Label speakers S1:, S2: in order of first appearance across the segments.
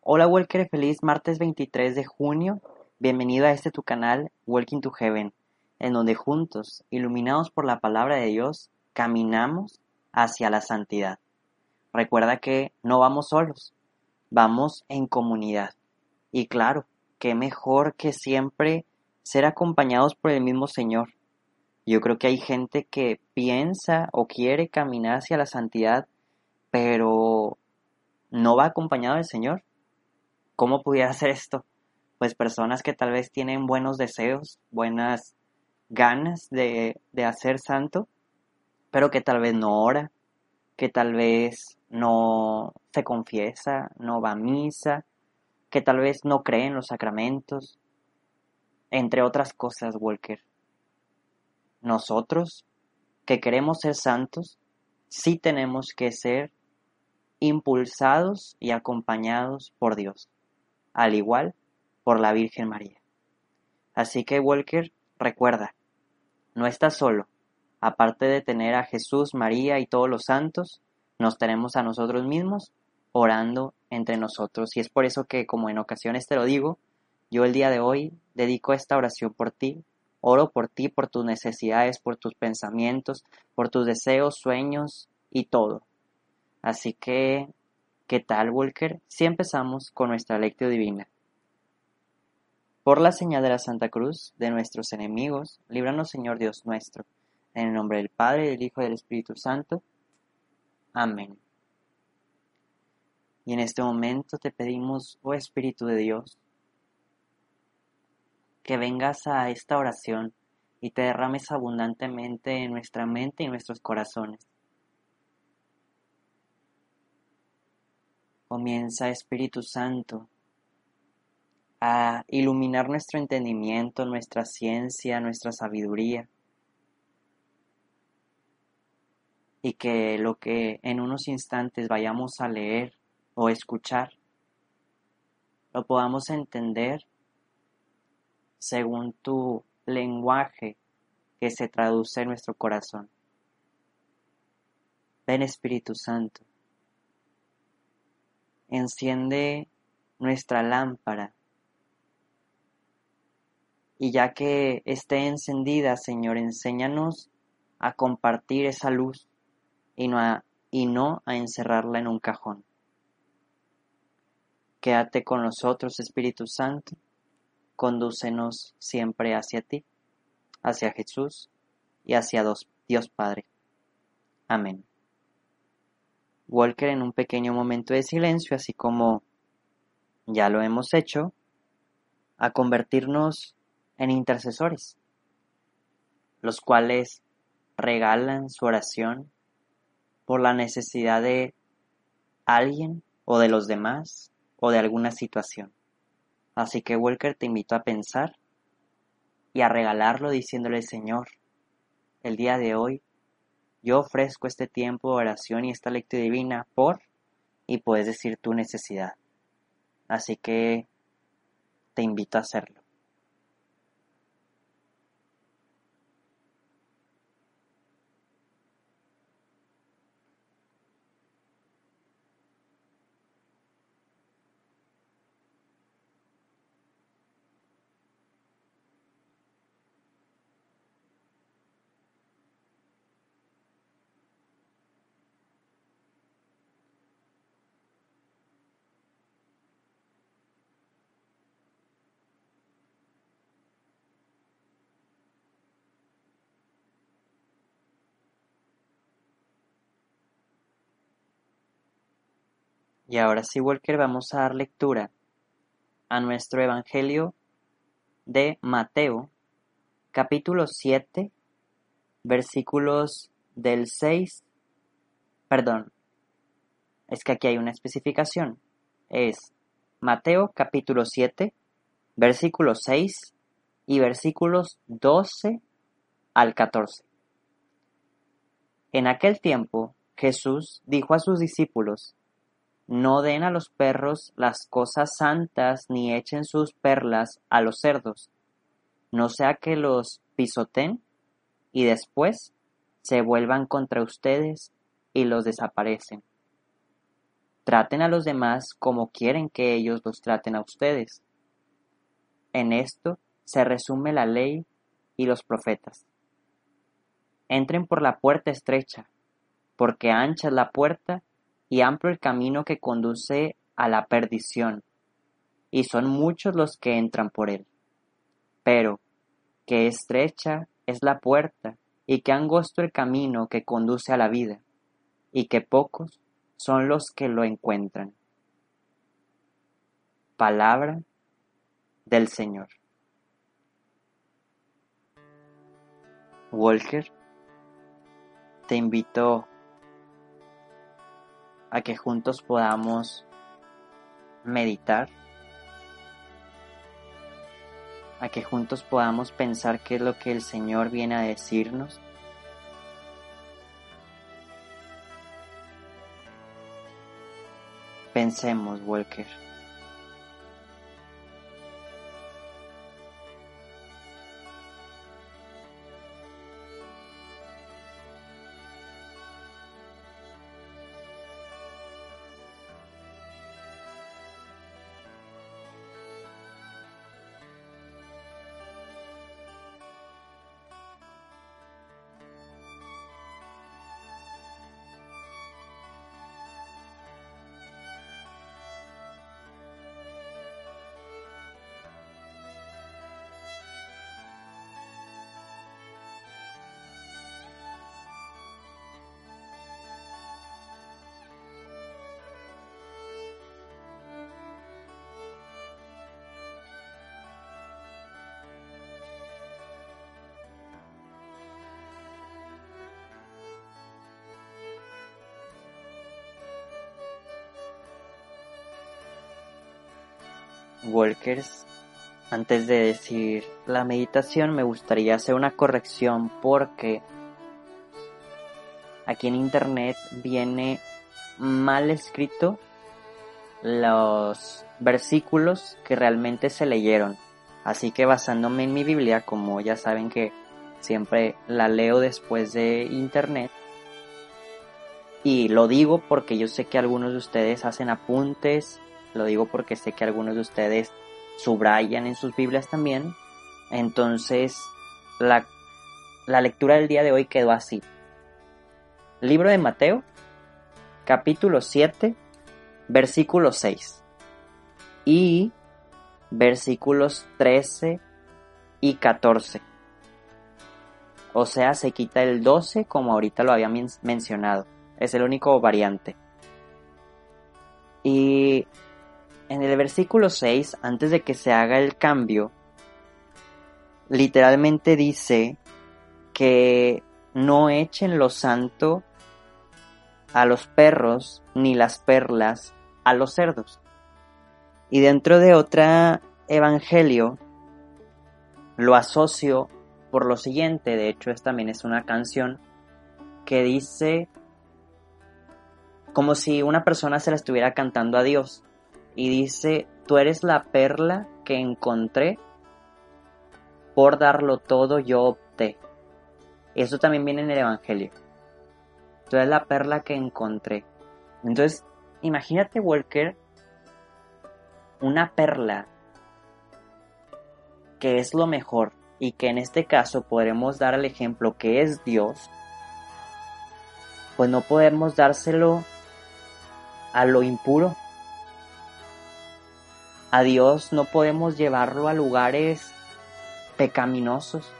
S1: Hola Walker, feliz martes 23 de junio. Bienvenido a este tu canal, Walking to Heaven, en donde juntos, iluminados por la palabra de Dios, caminamos hacia la santidad. Recuerda que no vamos solos, vamos en comunidad. Y claro, qué mejor que siempre ser acompañados por el mismo Señor. Yo creo que hay gente que piensa o quiere caminar hacia la santidad, pero no va acompañado del Señor. ¿Cómo pudiera hacer esto? Pues personas que tal vez tienen buenos deseos, buenas ganas de, de hacer santo, pero que tal vez no ora, que tal vez no se confiesa, no va a misa, que tal vez no cree en los sacramentos, entre otras cosas, Walker. Nosotros, que queremos ser santos, sí tenemos que ser impulsados y acompañados por Dios, al igual por la Virgen María. Así que, Walker, recuerda, no estás solo. Aparte de tener a Jesús, María y todos los santos, nos tenemos a nosotros mismos orando entre nosotros. Y es por eso que, como en ocasiones te lo digo, yo el día de hoy dedico esta oración por ti. Oro por ti, por tus necesidades, por tus pensamientos, por tus deseos, sueños y todo. Así que, ¿qué tal, Walker? Si empezamos con nuestra lectio divina. Por la señal de la Santa Cruz, de nuestros enemigos, líbranos, Señor Dios nuestro. En el nombre del Padre, del Hijo y del Espíritu Santo. Amén. Y en este momento te pedimos, oh Espíritu de Dios, que vengas a esta oración y te derrames abundantemente en nuestra mente y nuestros corazones. Comienza, Espíritu Santo, a iluminar nuestro entendimiento, nuestra ciencia, nuestra sabiduría, y que lo que en unos instantes vayamos a leer o escuchar, lo podamos entender según tu lenguaje que se traduce en nuestro corazón. Ven Espíritu Santo, enciende nuestra lámpara y ya que esté encendida, Señor, enséñanos a compartir esa luz y no a, encerrarla en un cajón. Quédate con nosotros, Espíritu Santo, condúcenos siempre hacia ti, hacia Jesús y hacia Dios Padre. Amén. Walker en un pequeño momento de silencio, así como ya lo hemos hecho, a convertirnos en intercesores, los cuales regalan su oración por la necesidad de alguien o de los demás o de alguna situación. Así que Walker te invito a pensar y a regalarlo diciéndole Señor, el día de hoy yo ofrezco este tiempo de oración y esta lectura divina por y puedes decir tu necesidad. Así que te invito a hacerlo. Y ahora sí, Walker, vamos a dar lectura a nuestro Evangelio de Mateo, capítulo 7, versículos del 6, perdón, es que aquí hay una especificación, es Mateo capítulo 7, versículos 6 y versículos 12 al 14. En aquel tiempo Jesús dijo a sus discípulos, no den a los perros las cosas santas ni echen sus perlas a los cerdos, no sea que los pisoten y después se vuelvan contra ustedes y los desaparecen. Traten a los demás como quieren que ellos los traten a ustedes. En esto se resume la ley y los profetas. Entren por la puerta estrecha, porque ancha es la puerta y amplio el camino que conduce a la perdición, y son muchos los que entran por él. Pero, que estrecha es la puerta, y que angosto el camino que conduce a la vida, y que pocos son los que lo encuentran. Palabra del Señor. Walker, te invito a que juntos podamos meditar, a que juntos podamos pensar qué es lo que el Señor viene a decirnos. Pensemos, Walker. Walkers, antes de decir la meditación me gustaría hacer una corrección porque aquí en internet viene mal escrito los versículos que realmente se leyeron. Así que basándome en mi Biblia, como ya saben que siempre la leo después de internet, y lo digo porque yo sé que algunos de ustedes hacen apuntes lo digo porque sé que algunos de ustedes subrayan en sus Biblias también. Entonces, la, la lectura del día de hoy quedó así. Libro de Mateo, capítulo 7, versículo 6. Y versículos 13 y 14. O sea, se quita el 12 como ahorita lo había mencionado. Es el único variante. Y en el versículo 6, antes de que se haga el cambio, literalmente dice que no echen lo santo a los perros ni las perlas a los cerdos. Y dentro de otra evangelio lo asocio por lo siguiente, de hecho esta también es una canción que dice como si una persona se la estuviera cantando a Dios y dice, tú eres la perla que encontré, por darlo todo yo opté. Eso también viene en el Evangelio. Tú eres la perla que encontré. Entonces, imagínate, Walker, una perla que es lo mejor y que en este caso podremos dar el ejemplo que es Dios, pues no podemos dárselo a lo impuro, a Dios no podemos llevarlo a lugares pecaminosos.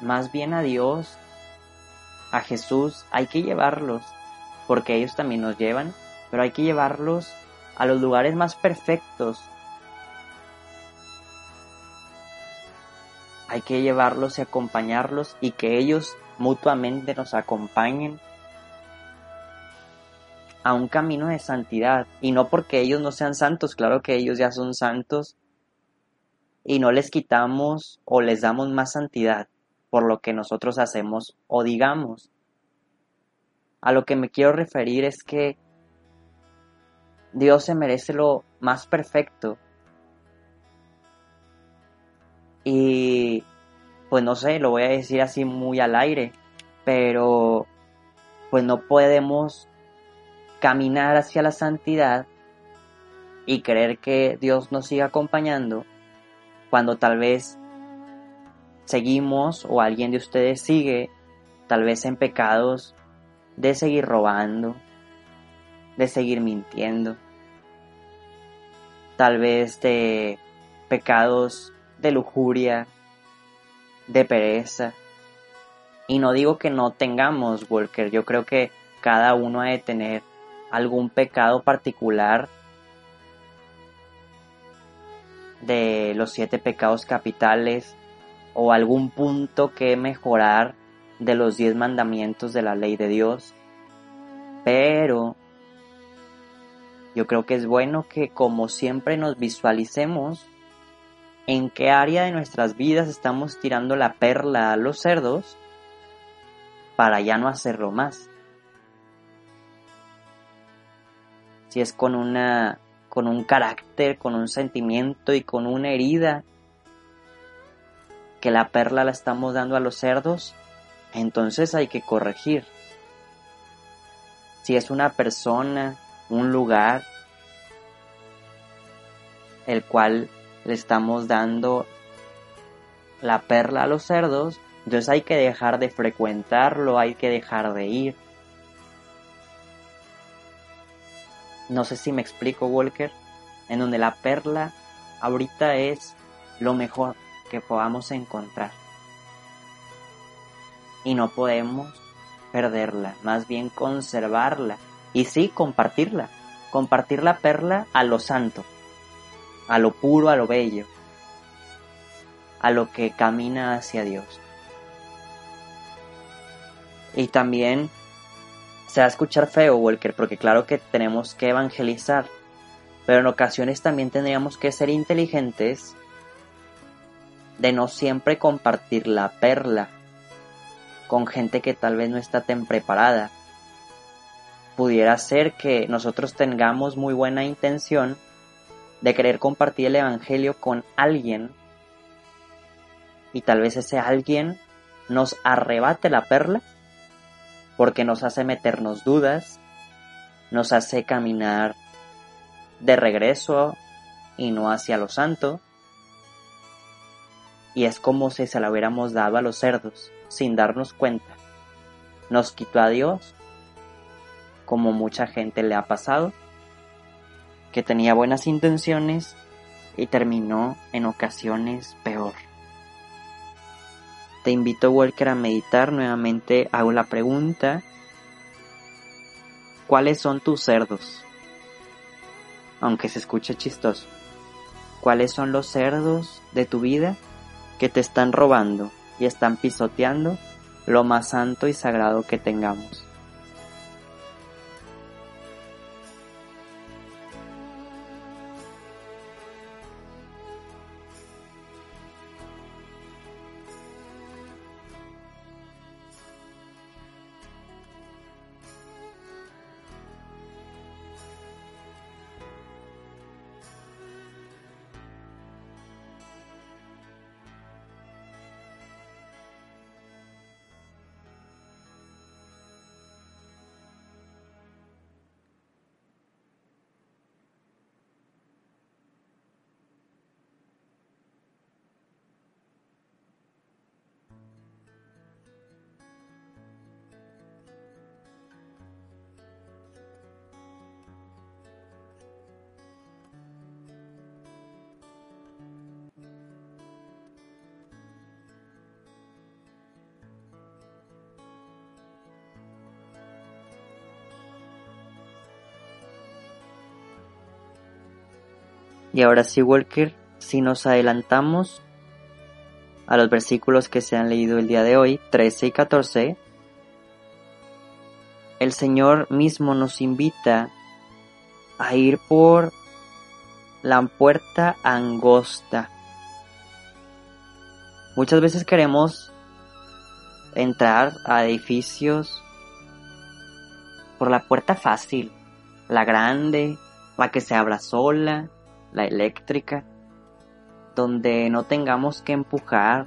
S1: Más bien a Dios, a Jesús, hay que llevarlos, porque ellos también nos llevan, pero hay que llevarlos a los lugares más perfectos. Hay que llevarlos y acompañarlos y que ellos mutuamente nos acompañen a un camino de santidad. Y no porque ellos no sean santos, claro que ellos ya son santos. Y no les quitamos o les damos más santidad por lo que nosotros hacemos o digamos. A lo que me quiero referir es que Dios se merece lo más perfecto. Y pues no sé, lo voy a decir así muy al aire, pero pues no podemos caminar hacia la santidad y creer que Dios nos siga acompañando cuando tal vez seguimos o alguien de ustedes sigue tal vez en pecados de seguir robando, de seguir mintiendo, tal vez de pecados de lujuria, de pereza. Y no digo que no tengamos, Walker, yo creo que cada uno ha de tener algún pecado particular de los siete pecados capitales o algún punto que mejorar de los diez mandamientos de la ley de Dios. Pero yo creo que es bueno que como siempre nos visualicemos en qué área de nuestras vidas estamos tirando la perla a los cerdos para ya no hacerlo más. Si es con una con un carácter, con un sentimiento y con una herida que la perla la estamos dando a los cerdos, entonces hay que corregir. Si es una persona, un lugar, el cual le estamos dando la perla a los cerdos, entonces hay que dejar de frecuentarlo, hay que dejar de ir. No sé si me explico, Walker, en donde la perla ahorita es lo mejor que podamos encontrar. Y no podemos perderla, más bien conservarla y sí compartirla, compartir la perla a lo santo, a lo puro, a lo bello, a lo que camina hacia Dios. Y también se va a escuchar feo, Walker, porque claro que tenemos que evangelizar, pero en ocasiones también tendríamos que ser inteligentes de no siempre compartir la perla con gente que tal vez no está tan preparada. Pudiera ser que nosotros tengamos muy buena intención de querer compartir el Evangelio con alguien y tal vez ese alguien nos arrebate la perla porque nos hace meternos dudas, nos hace caminar de regreso y no hacia lo santo, y es como si se la hubiéramos dado a los cerdos, sin darnos cuenta. Nos quitó a Dios, como mucha gente le ha pasado, que tenía buenas intenciones y terminó en ocasiones peor. Te invito, Walker, a meditar nuevamente. Hago la pregunta, ¿cuáles son tus cerdos? Aunque se escuche chistoso. ¿Cuáles son los cerdos de tu vida que te están robando y están pisoteando lo más santo y sagrado que tengamos. Y ahora sí, Walker, si nos adelantamos a los versículos que se han leído el día de hoy, 13 y 14, el Señor mismo nos invita a ir por la puerta angosta. Muchas veces queremos entrar a edificios por la puerta fácil, la grande, la que se abra sola, la eléctrica, donde no tengamos que empujar,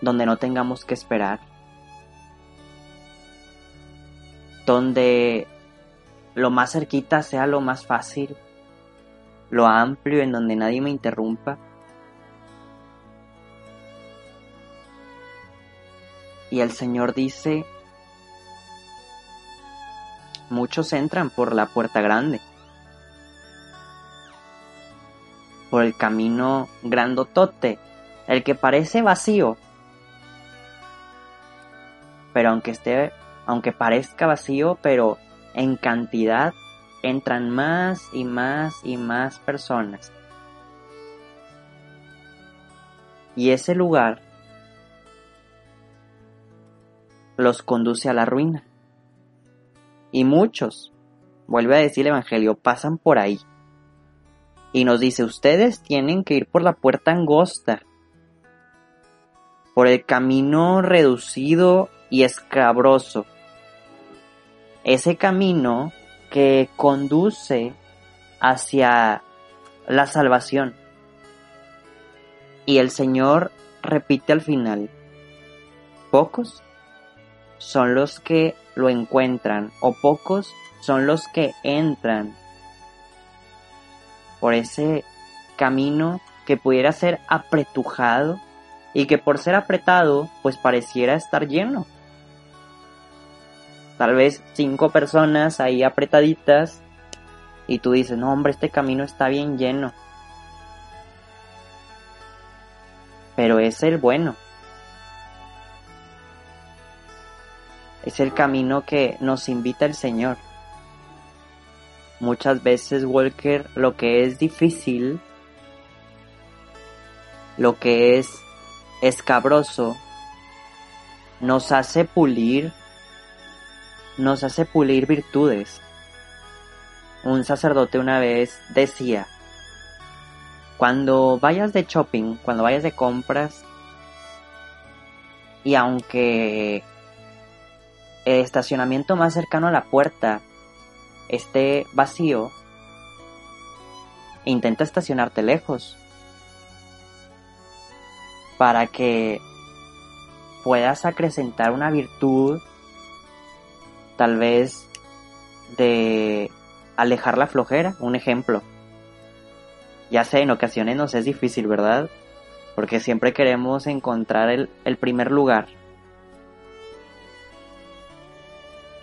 S1: donde no tengamos que esperar. donde lo más cerquita sea lo más fácil, lo amplio en donde nadie me interrumpa. Y el Señor dice, muchos entran por la puerta grande, por el camino grandotote, el que parece vacío, pero aunque esté, aunque parezca vacío, pero en cantidad entran más y más y más personas. Y ese lugar los conduce a la ruina. Y muchos, vuelve a decir el Evangelio, pasan por ahí. Y nos dice, ustedes tienen que ir por la puerta angosta, por el camino reducido y escabroso. Ese camino que conduce hacia la salvación. Y el Señor repite al final, pocos son los que lo encuentran o pocos son los que entran por ese camino que pudiera ser apretujado y que por ser apretado pues pareciera estar lleno. Tal vez cinco personas ahí apretaditas y tú dices, no hombre, este camino está bien lleno. Pero es el bueno. Es el camino que nos invita el Señor. Muchas veces, Walker, lo que es difícil, lo que es escabroso, nos hace pulir, nos hace pulir virtudes. Un sacerdote una vez decía, cuando vayas de shopping, cuando vayas de compras, y aunque el estacionamiento más cercano a la puerta esté vacío, intenta estacionarte lejos para que puedas acrecentar una virtud tal vez de alejar la flojera, un ejemplo. Ya sé, en ocasiones nos es difícil, ¿verdad? Porque siempre queremos encontrar el, el primer lugar.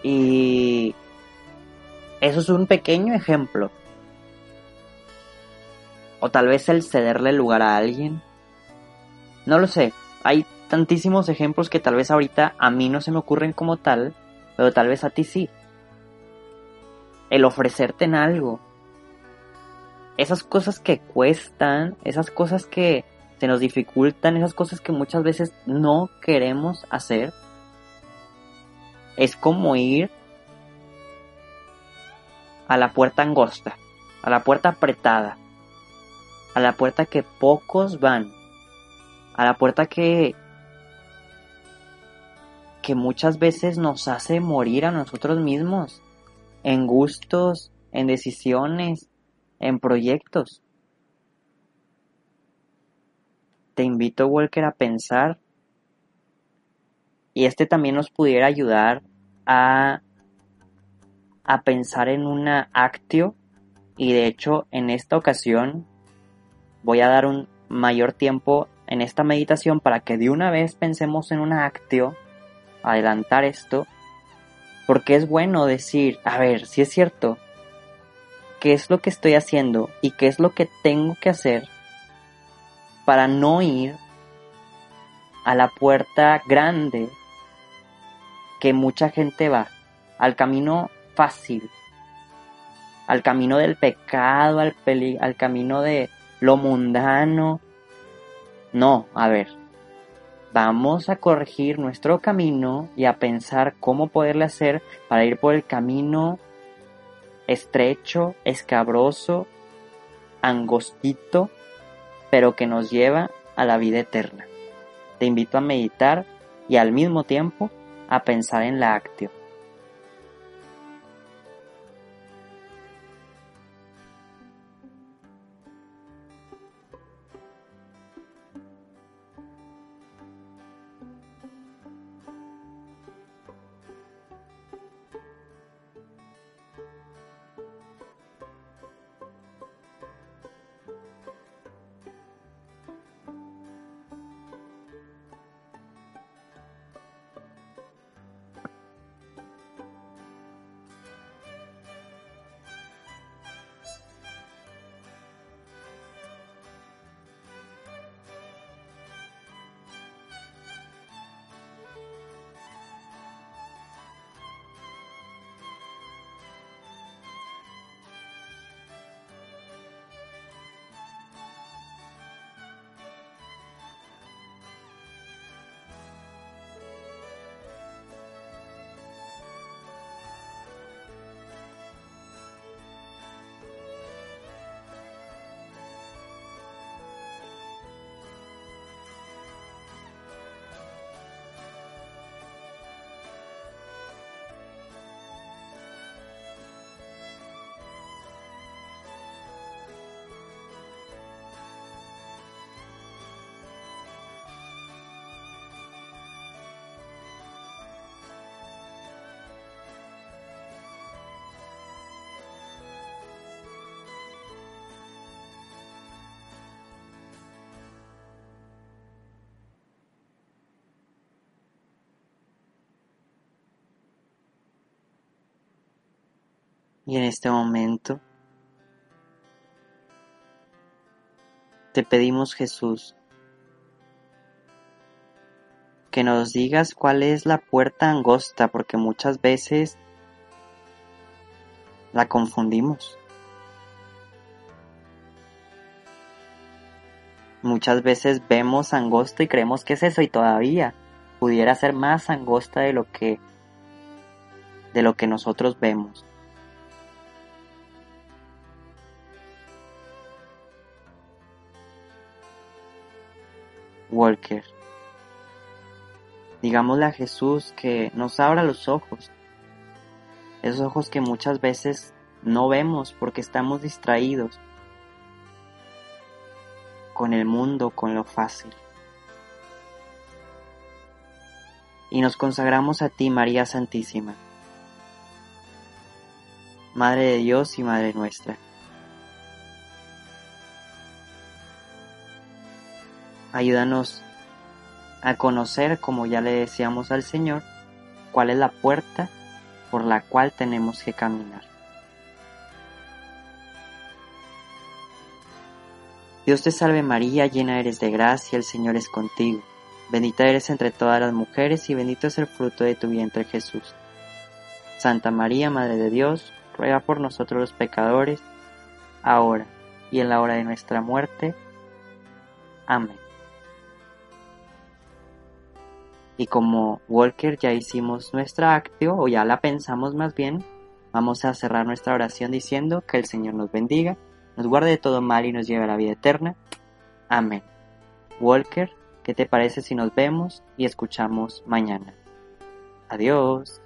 S1: Y eso es un pequeño ejemplo. O tal vez el cederle lugar a alguien. No lo sé. Hay tantísimos ejemplos que tal vez ahorita a mí no se me ocurren como tal, pero tal vez a ti sí. El ofrecerte en algo. Esas cosas que cuestan, esas cosas que se nos dificultan, esas cosas que muchas veces no queremos hacer, es como ir a la puerta angosta, a la puerta apretada, a la puerta que pocos van, a la puerta que que muchas veces nos hace morir a nosotros mismos en gustos, en decisiones, en proyectos. Te invito, Walker, a pensar y este también nos pudiera ayudar a, a pensar en una actio. Y de hecho, en esta ocasión voy a dar un mayor tiempo en esta meditación para que de una vez pensemos en una actio, adelantar esto, porque es bueno decir, a ver, si es cierto, qué es lo que estoy haciendo y qué es lo que tengo que hacer para no ir a la puerta grande que mucha gente va, al camino fácil, al camino del pecado, al, al camino de lo mundano. No, a ver, vamos a corregir nuestro camino y a pensar cómo poderle hacer para ir por el camino estrecho, escabroso, angostito, pero que nos lleva a la vida eterna. Te invito a meditar y al mismo tiempo a pensar en la actio. Y en este momento te pedimos Jesús que nos digas cuál es la puerta angosta porque muchas veces la confundimos. Muchas veces vemos angosta y creemos que es eso y todavía pudiera ser más angosta de lo que de lo que nosotros vemos. Walker. Digámosle a Jesús que nos abra los ojos, esos ojos que muchas veces no vemos porque estamos distraídos con el mundo, con lo fácil. Y nos consagramos a ti, María Santísima, Madre de Dios y Madre nuestra. Ayúdanos a conocer, como ya le decíamos al Señor, cuál es la puerta por la cual tenemos que caminar. Dios te salve María, llena eres de gracia, el Señor es contigo. Bendita eres entre todas las mujeres y bendito es el fruto de tu vientre Jesús. Santa María, Madre de Dios, ruega por nosotros los pecadores, ahora y en la hora de nuestra muerte. Amén. Y como Walker ya hicimos nuestra actio, o ya la pensamos más bien, vamos a cerrar nuestra oración diciendo que el Señor nos bendiga, nos guarde de todo mal y nos lleve a la vida eterna. Amén. Walker, ¿qué te parece si nos vemos y escuchamos mañana? Adiós.